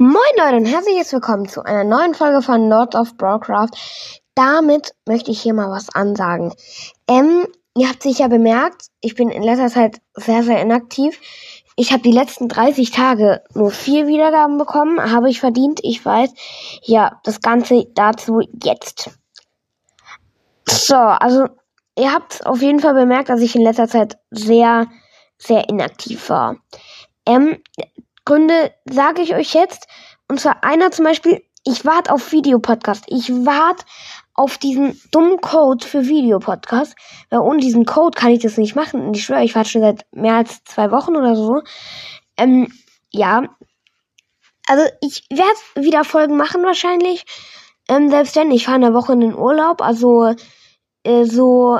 Moin Leute und herzlich willkommen zu einer neuen Folge von Lord of Broadcraft. Damit möchte ich hier mal was ansagen. Ähm, ihr habt sicher bemerkt, ich bin in letzter Zeit sehr, sehr inaktiv. Ich habe die letzten 30 Tage nur vier Wiedergaben bekommen, habe ich verdient, ich weiß. Ja, das Ganze dazu jetzt. So, also ihr habt auf jeden Fall bemerkt, dass ich in letzter Zeit sehr, sehr inaktiv war. Ähm, Gründe sage ich euch jetzt. Und zwar einer zum Beispiel, ich warte auf Videopodcast. Ich warte auf diesen dummen Code für Videopodcast. Weil ohne diesen Code kann ich das nicht machen. Und ich schwöre, ich warte schon seit mehr als zwei Wochen oder so. Ähm, ja. Also ich werde wieder Folgen machen wahrscheinlich. Ähm, selbst wenn, ich fahre in der Woche in den Urlaub. Also äh, so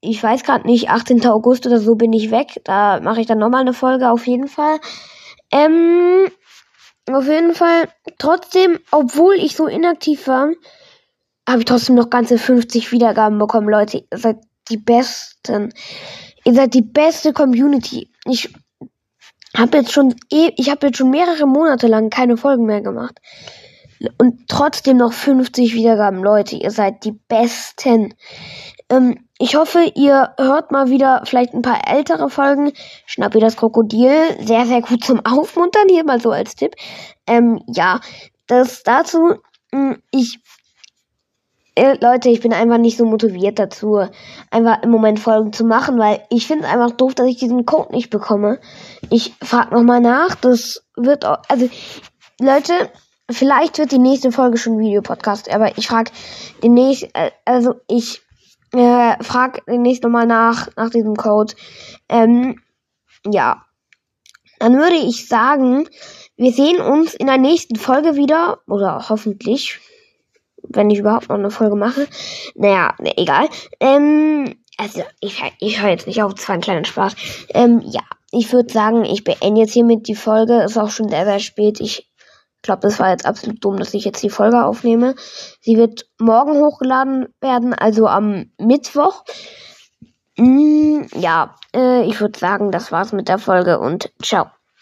ich weiß gerade nicht, 18. August oder so bin ich weg. Da mache ich dann nochmal eine Folge auf jeden Fall. Ähm, auf jeden Fall, trotzdem, obwohl ich so inaktiv war, habe ich trotzdem noch ganze 50 Wiedergaben bekommen, Leute. Ihr seid die Besten. Ihr seid die beste Community. Ich habe jetzt schon, eh, ich habe jetzt schon mehrere Monate lang keine Folgen mehr gemacht. Und trotzdem noch 50 Wiedergaben, Leute. Ihr seid die Besten. Ähm, ich hoffe, ihr hört mal wieder vielleicht ein paar ältere Folgen. Schnappi das Krokodil. Sehr, sehr gut zum Aufmuntern. Hier mal so als Tipp. Ähm, ja, das dazu. Hm, ich äh, Leute, ich bin einfach nicht so motiviert dazu, einfach im Moment Folgen zu machen, weil ich finde es einfach doof, dass ich diesen Code nicht bekomme. Ich frage nochmal nach, das wird auch, also Leute, vielleicht wird die nächste Folge schon Videopodcast, aber ich frage demnächst, äh, also ich äh, frag demnächst nochmal nach, nach diesem Code. Ähm, ja. Dann würde ich sagen, wir sehen uns in der nächsten Folge wieder. Oder hoffentlich. Wenn ich überhaupt noch eine Folge mache. Naja, egal. Ähm, also, ich, ich höre jetzt nicht auf, es war ein kleiner Spaß. Ähm, ja, ich würde sagen, ich beende jetzt hiermit die Folge. Ist auch schon sehr, sehr spät. Ich ich glaube, das war jetzt absolut dumm, dass ich jetzt die Folge aufnehme. Sie wird morgen hochgeladen werden, also am Mittwoch. Mm, ja, äh, ich würde sagen, das war's mit der Folge und ciao.